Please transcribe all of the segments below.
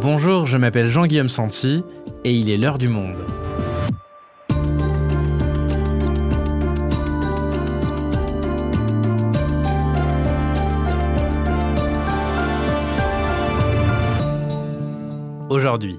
Bonjour, je m'appelle Jean-Guillaume Santi et il est l'heure du monde. Aujourd'hui,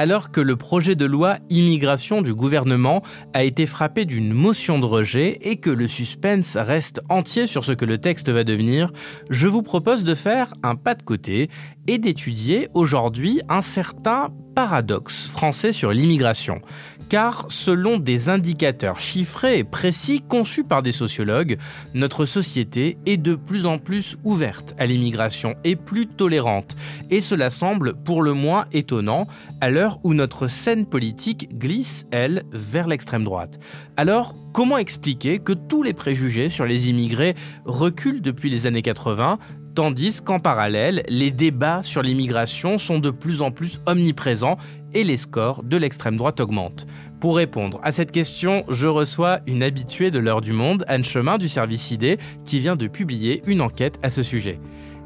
alors que le projet de loi immigration du gouvernement a été frappé d'une motion de rejet et que le suspense reste entier sur ce que le texte va devenir, je vous propose de faire un pas de côté et d'étudier aujourd'hui un certain paradoxe français sur l'immigration. Car selon des indicateurs chiffrés et précis conçus par des sociologues, notre société est de plus en plus ouverte à l'immigration et plus tolérante. Et cela semble pour le moins étonnant à l'heure où notre scène politique glisse, elle, vers l'extrême droite. Alors, comment expliquer que tous les préjugés sur les immigrés reculent depuis les années 80 tandis qu'en parallèle, les débats sur l'immigration sont de plus en plus omniprésents et les scores de l'extrême droite augmentent. Pour répondre à cette question, je reçois une habituée de l'heure du monde, Anne Chemin du service ID, qui vient de publier une enquête à ce sujet.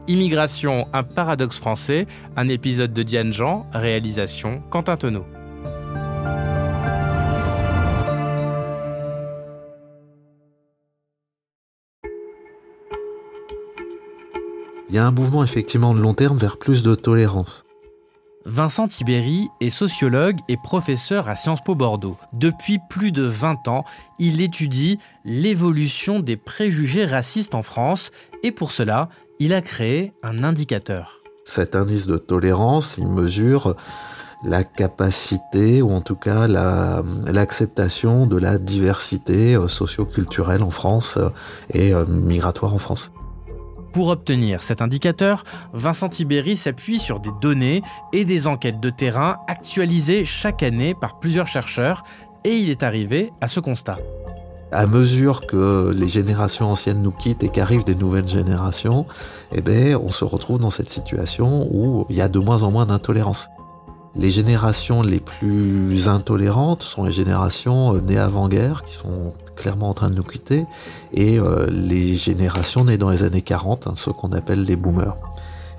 Immigration, un paradoxe français, un épisode de Diane Jean, réalisation Quentin Tonneau. Il y a un mouvement effectivement de long terme vers plus de tolérance. Vincent Tibéry est sociologue et professeur à Sciences Po Bordeaux. Depuis plus de 20 ans, il étudie l'évolution des préjugés racistes en France et pour cela, il a créé un indicateur. Cet indice de tolérance, il mesure la capacité ou en tout cas l'acceptation de la diversité euh, socio-culturelle en France euh, et euh, migratoire en France. Pour obtenir cet indicateur, Vincent Tibéry s'appuie sur des données et des enquêtes de terrain actualisées chaque année par plusieurs chercheurs et il est arrivé à ce constat. À mesure que les générations anciennes nous quittent et qu'arrivent des nouvelles générations, eh ben, on se retrouve dans cette situation où il y a de moins en moins d'intolérance. Les générations les plus intolérantes sont les générations euh, nées avant-guerre, qui sont clairement en train de nous quitter, et euh, les générations nées dans les années 40, hein, ceux qu'on appelle les boomers.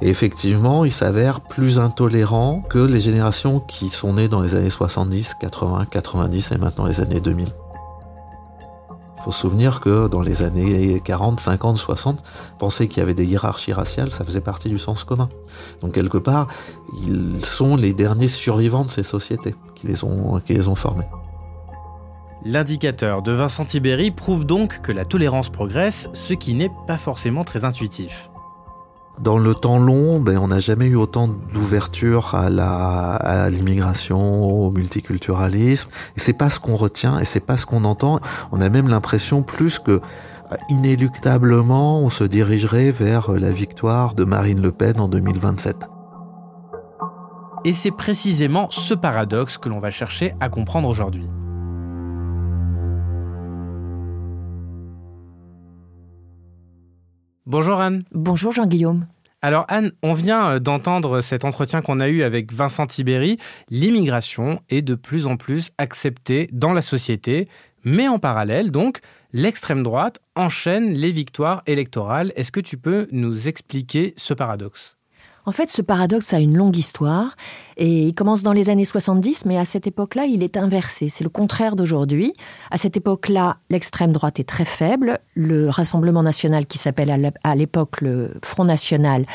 Et effectivement, ils s'avèrent plus intolérants que les générations qui sont nées dans les années 70, 80, 90 et maintenant les années 2000 faut se souvenir que dans les années 40, 50, 60, penser qu'il y avait des hiérarchies raciales, ça faisait partie du sens commun. Donc quelque part, ils sont les derniers survivants de ces sociétés qui les ont, qui les ont. L'indicateur de Vincent Tibéry prouve donc que la tolérance progresse, ce qui n'est pas forcément très intuitif. Dans le temps long, ben, on n'a jamais eu autant d'ouverture à l'immigration, au multiculturalisme. Et c'est pas ce qu'on retient et c'est pas ce qu'on entend. On a même l'impression plus que euh, inéluctablement, on se dirigerait vers la victoire de Marine Le Pen en 2027. Et c'est précisément ce paradoxe que l'on va chercher à comprendre aujourd'hui. Bonjour Anne. Bonjour Jean-Guillaume. Alors Anne, on vient euh, d'entendre cet entretien qu'on a eu avec Vincent Tibéry. L'immigration est de plus en plus acceptée dans la société, mais en parallèle, donc, l'extrême droite enchaîne les victoires électorales. Est-ce que tu peux nous expliquer ce paradoxe? En fait, ce paradoxe a une longue histoire et il commence dans les années 70, mais à cette époque-là, il est inversé. C'est le contraire d'aujourd'hui. À cette époque-là, l'extrême droite est très faible. Le Rassemblement national, qui s'appelle à l'époque le Front national,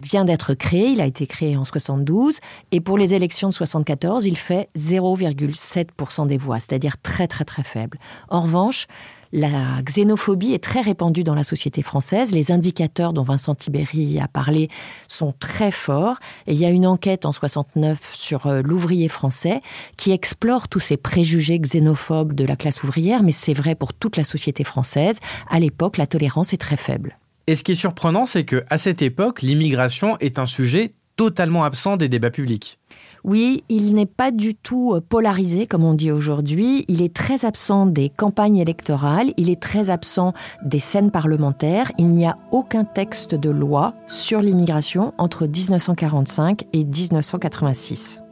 vient d'être créé. Il a été créé en 72 et pour les élections de 74, il fait 0,7% des voix, c'est-à-dire très très très faible. En revanche, la xénophobie est très répandue dans la société française. Les indicateurs dont Vincent Tibéry a parlé sont très forts. Et il y a une enquête en 69 sur euh, l'ouvrier français qui explore tous ces préjugés xénophobes de la classe ouvrière, mais c'est vrai pour toute la société française. À l'époque, la tolérance est très faible. Et ce qui est surprenant, c'est que à cette époque, l'immigration est un sujet totalement absent des débats publics. Oui, il n'est pas du tout euh, polarisé, comme on dit aujourd'hui. Il est très absent des campagnes électorales, il est très absent des scènes parlementaires. Il n'y a aucun texte de loi sur l'immigration entre 1945 et 1986.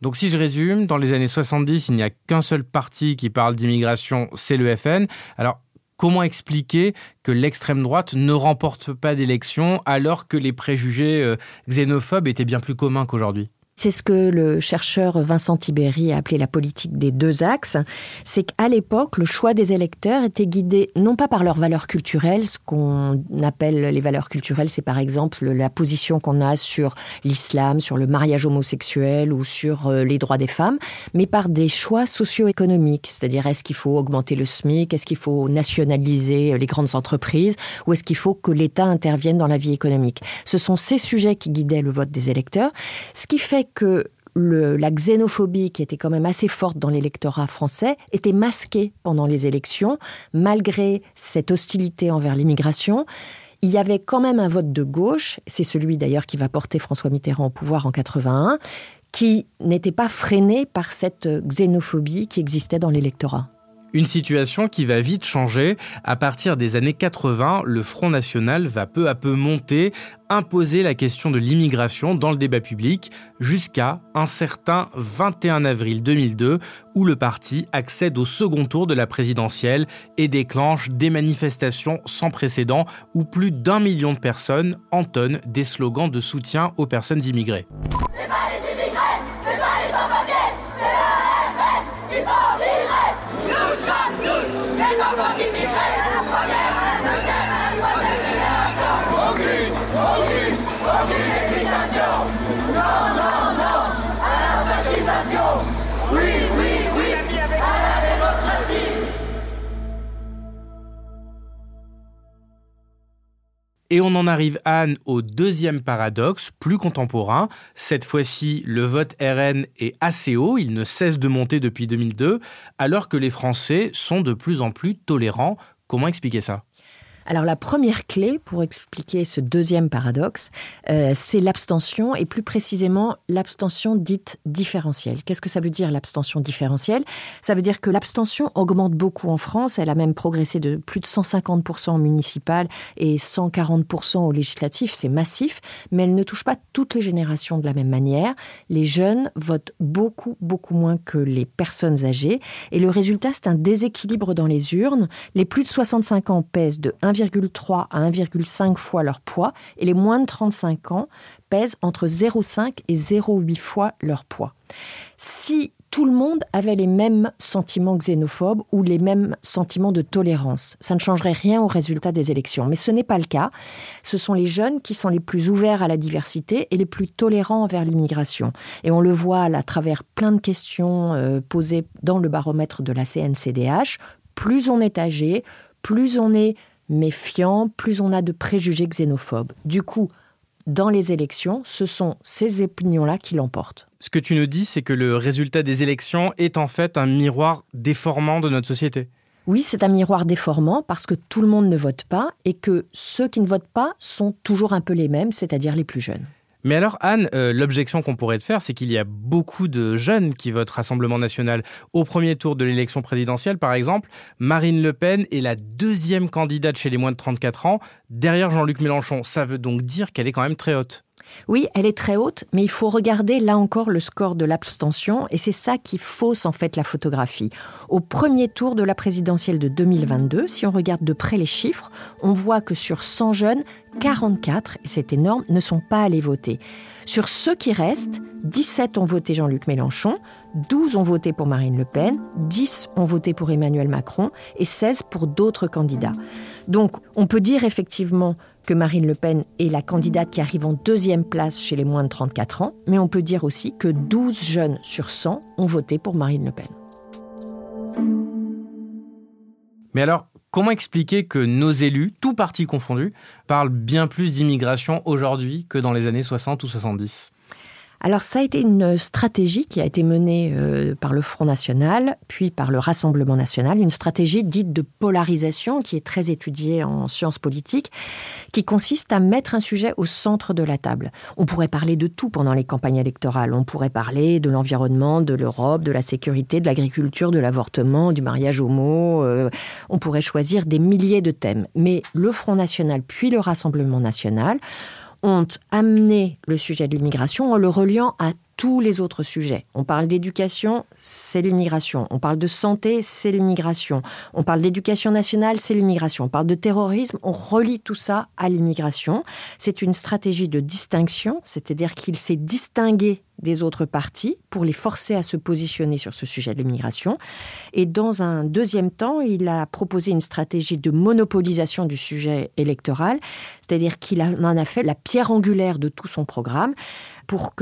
Donc si je résume, dans les années 70, il n'y a qu'un seul parti qui parle d'immigration, c'est le FN. Comment expliquer que l'extrême droite ne remporte pas d'élection alors que les préjugés euh, xénophobes étaient bien plus communs qu'aujourd'hui? C'est ce que le chercheur Vincent Tiberi a appelé la politique des deux axes. C'est qu'à l'époque, le choix des électeurs était guidé non pas par leurs valeurs culturelles, ce qu'on appelle les valeurs culturelles, c'est par exemple la position qu'on a sur l'islam, sur le mariage homosexuel ou sur euh, les droits des femmes, mais par des choix socio-économiques. C'est-à-dire, est-ce qu'il faut augmenter le SMIC, est-ce qu'il faut nationaliser les grandes entreprises, ou est-ce qu'il faut que l'État intervienne dans la vie économique? Ce sont ces sujets qui guidaient le vote des électeurs, ce qui fait que la xénophobie, qui était quand même assez forte dans l'électorat français, était masquée pendant les élections, malgré cette hostilité envers l'immigration. Il y avait quand même un vote de gauche, c'est celui d'ailleurs qui va porter François Mitterrand au pouvoir en 81, qui n'était pas freiné par cette xénophobie qui existait dans l'électorat. Une situation qui va vite changer. À partir des années 80, le Front National va peu à peu monter, imposer la question de l'immigration dans le débat public, jusqu'à un certain 21 avril 2002, où le parti accède au second tour de la présidentielle et déclenche des manifestations sans précédent où plus d'un million de personnes entonnent des slogans de soutien aux personnes immigrées. Et on en arrive, Anne, au deuxième paradoxe, plus contemporain. Cette fois-ci, le vote RN est assez haut, il ne cesse de monter depuis 2002, alors que les Français sont de plus en plus tolérants. Comment expliquer ça? Alors la première clé pour expliquer ce deuxième paradoxe, euh, c'est l'abstention et plus précisément l'abstention dite différentielle. Qu'est-ce que ça veut dire l'abstention différentielle? Ça veut dire que l'abstention augmente beaucoup en France. Elle a même progressé de plus de 150% au municipal et 140% au législatif. C'est massif, mais elle ne touche pas toutes les générations de la même manière. Les jeunes votent beaucoup, beaucoup moins que les personnes âgées. Et le résultat, c'est un déséquilibre dans les urnes. Les plus de 65 ans pèsent de 1, 1,3 à 1,5 fois leur poids et les moins de 35 ans pèsent entre 0,5 et 0,8 fois leur poids. Si tout le monde avait les mêmes sentiments xénophobes ou les mêmes sentiments de tolérance. Ça ne changerait rien au résultat des élections. Mais ce n'est pas le cas. Ce sont les jeunes qui sont les plus ouverts à la diversité et les plus tolérants envers l'immigration. Et on le voit à travers plein de questions euh, posées dans le baromètre de la CNCDH. Plus on est âgé, plus on est méfiant, plus on a de préjugés xénophobes. Du coup, dans les élections, ce sont ces opinions-là qui l'emportent. Ce que tu nous dis, c'est que le résultat des élections est en fait un miroir déformant de notre société. Oui, c'est un miroir déformant parce que tout le monde ne vote pas et que ceux qui ne votent pas sont toujours un peu les mêmes, c'est-à-dire les plus jeunes. Mais alors, Anne, euh, l'objection qu'on pourrait te faire, c'est qu'il y a beaucoup de jeunes qui votent Rassemblement national. Au premier tour de l'élection présidentielle, par exemple, Marine Le Pen est la deuxième candidate chez les moins de 34 ans, derrière Jean-Luc Mélenchon. Ça veut donc dire qu'elle est quand même très haute. Oui, elle est très haute, mais il faut regarder là encore le score de l'abstention, et c'est ça qui fausse en fait la photographie. Au premier tour de la présidentielle de 2022, si on regarde de près les chiffres, on voit que sur 100 jeunes, 44, et c'est énorme, ne sont pas allés voter. Sur ceux qui restent, 17 ont voté Jean-Luc Mélenchon, 12 ont voté pour Marine Le Pen, 10 ont voté pour Emmanuel Macron et 16 pour d'autres candidats. Donc on peut dire effectivement que Marine Le Pen est la candidate qui arrive en deuxième place chez les moins de 34 ans, mais on peut dire aussi que 12 jeunes sur 100 ont voté pour Marine Le Pen. Mais alors, comment expliquer que nos élus, tout partis confondus, parlent bien plus d'immigration aujourd'hui que dans les années 60 ou 70 alors ça a été une stratégie qui a été menée euh, par le Front National, puis par le Rassemblement National, une stratégie dite de polarisation qui est très étudiée en sciences politiques, qui consiste à mettre un sujet au centre de la table. On pourrait parler de tout pendant les campagnes électorales. On pourrait parler de l'environnement, de l'Europe, de la sécurité, de l'agriculture, de l'avortement, du mariage homo. Euh, on pourrait choisir des milliers de thèmes. Mais le Front National puis le Rassemblement National ont amené le sujet de l'immigration en le reliant à tous les autres sujets. On parle d'éducation, c'est l'immigration. On parle de santé, c'est l'immigration. On parle d'éducation nationale, c'est l'immigration. On parle de terrorisme, on relie tout ça à l'immigration. C'est une stratégie de distinction, c'est-à-dire qu'il s'est distingué des autres partis pour les forcer à se positionner sur ce sujet de l'immigration. Et dans un deuxième temps, il a proposé une stratégie de monopolisation du sujet électoral, c'est-à-dire qu'il en a fait la pierre angulaire de tout son programme pour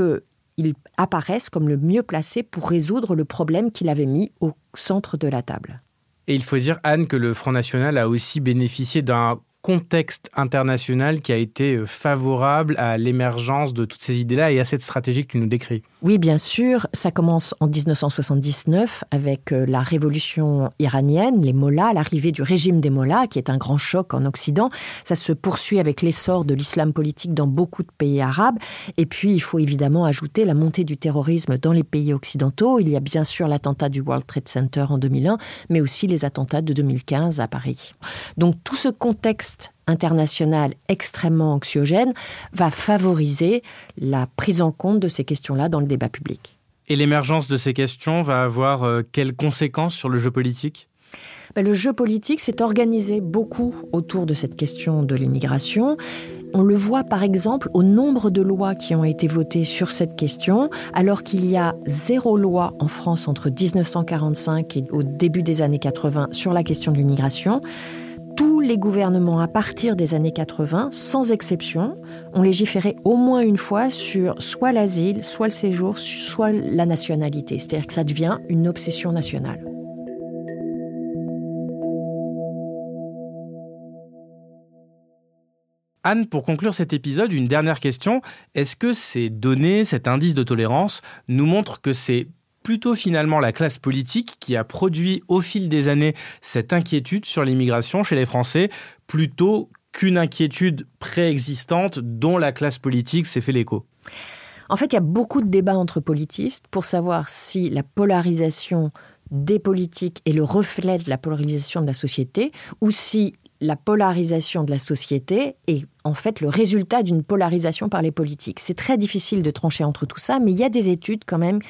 qu'il apparaisse comme le mieux placé pour résoudre le problème qu'il avait mis au centre de la table. Et il faut dire, Anne, que le Front National a aussi bénéficié d'un contexte international qui a été euh, favorable à l'émergence de toutes ces idées-là et à cette stratégie que tu nous décris Oui, bien sûr. Ça commence en 1979 avec euh, la révolution iranienne, les mollahs, l'arrivée du régime des mollahs, qui est un grand choc en Occident. Ça se poursuit avec l'essor de l'islam politique dans beaucoup de pays arabes. Et puis, il faut évidemment ajouter la montée du terrorisme dans les pays occidentaux. Il y a bien sûr l'attentat du World Trade Center en 2001, mais aussi les attentats de 2015 à Paris. Donc tout ce contexte international extrêmement anxiogène va favoriser la prise en compte de ces questions-là dans le débat public. Et l'émergence de ces questions va avoir euh, quelles conséquences sur le jeu politique? Ben, le jeu politique s'est organisé beaucoup autour de cette question de l'immigration. On le voit par exemple au nombre de lois qui ont été votées sur cette question, alors qu'il y a zéro loi en France entre 1945 et au début des années 80 sur la question de l'immigration les gouvernements à partir des années 80, sans exception, ont légiféré au moins une fois sur soit l'asile, soit le séjour, soit la nationalité. C'est-à-dire que ça devient une obsession nationale. Anne, pour conclure cet épisode, une dernière question. Est-ce que ces données, cet indice de tolérance, nous montrent que c'est plutôt finalement la classe politique qui a produit au fil des années cette inquiétude sur l'immigration chez les Français, plutôt qu'une inquiétude préexistante dont la classe politique s'est fait l'écho. En fait, il y a beaucoup de débats entre politistes pour savoir si la polarisation des politiques est le reflet de la polarisation de la société ou si la polarisation de la société est en fait le résultat d'une polarisation par les politiques. C'est très difficile de trancher entre tout ça, mais il y a des études quand même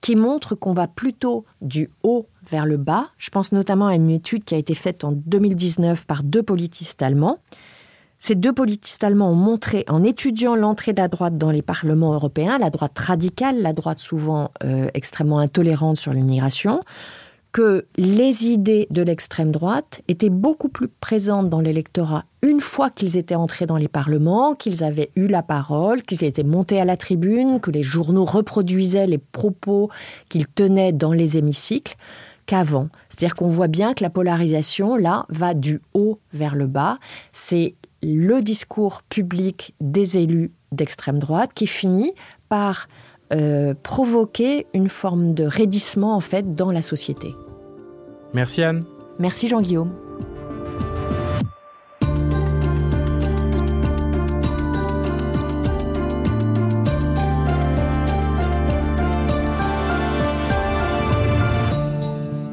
qui montrent qu'on va plutôt du haut vers le bas. Je pense notamment à une étude qui a été faite en 2019 par deux politistes allemands. Ces deux politistes allemands ont montré, en étudiant l'entrée de la droite dans les parlements européens, la droite radicale, la droite souvent euh, extrêmement intolérante sur l'immigration, que les idées de l'extrême droite étaient beaucoup plus présentes dans l'électorat une fois qu'ils étaient entrés dans les parlements, qu'ils avaient eu la parole, qu'ils étaient montés à la tribune, que les journaux reproduisaient les propos qu'ils tenaient dans les hémicycles qu'avant. C'est-à-dire qu'on voit bien que la polarisation, là, va du haut vers le bas. C'est le discours public des élus d'extrême droite qui finit par euh, provoquer une forme de raidissement en fait dans la société. Merci Anne. Merci Jean-Guillaume.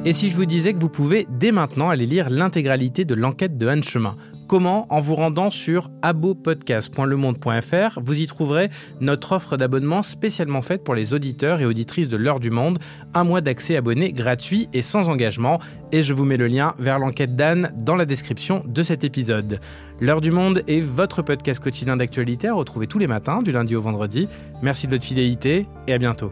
Et si je vous disais que vous pouvez dès maintenant aller lire l'intégralité de l'enquête de Anne Chemin? Comment En vous rendant sur abopodcast.lemonde.fr, vous y trouverez notre offre d'abonnement spécialement faite pour les auditeurs et auditrices de l'heure du monde, un mois d'accès abonné gratuit et sans engagement, et je vous mets le lien vers l'enquête d'Anne dans la description de cet épisode. L'heure du monde est votre podcast quotidien d'actualité à retrouver tous les matins du lundi au vendredi. Merci de votre fidélité et à bientôt.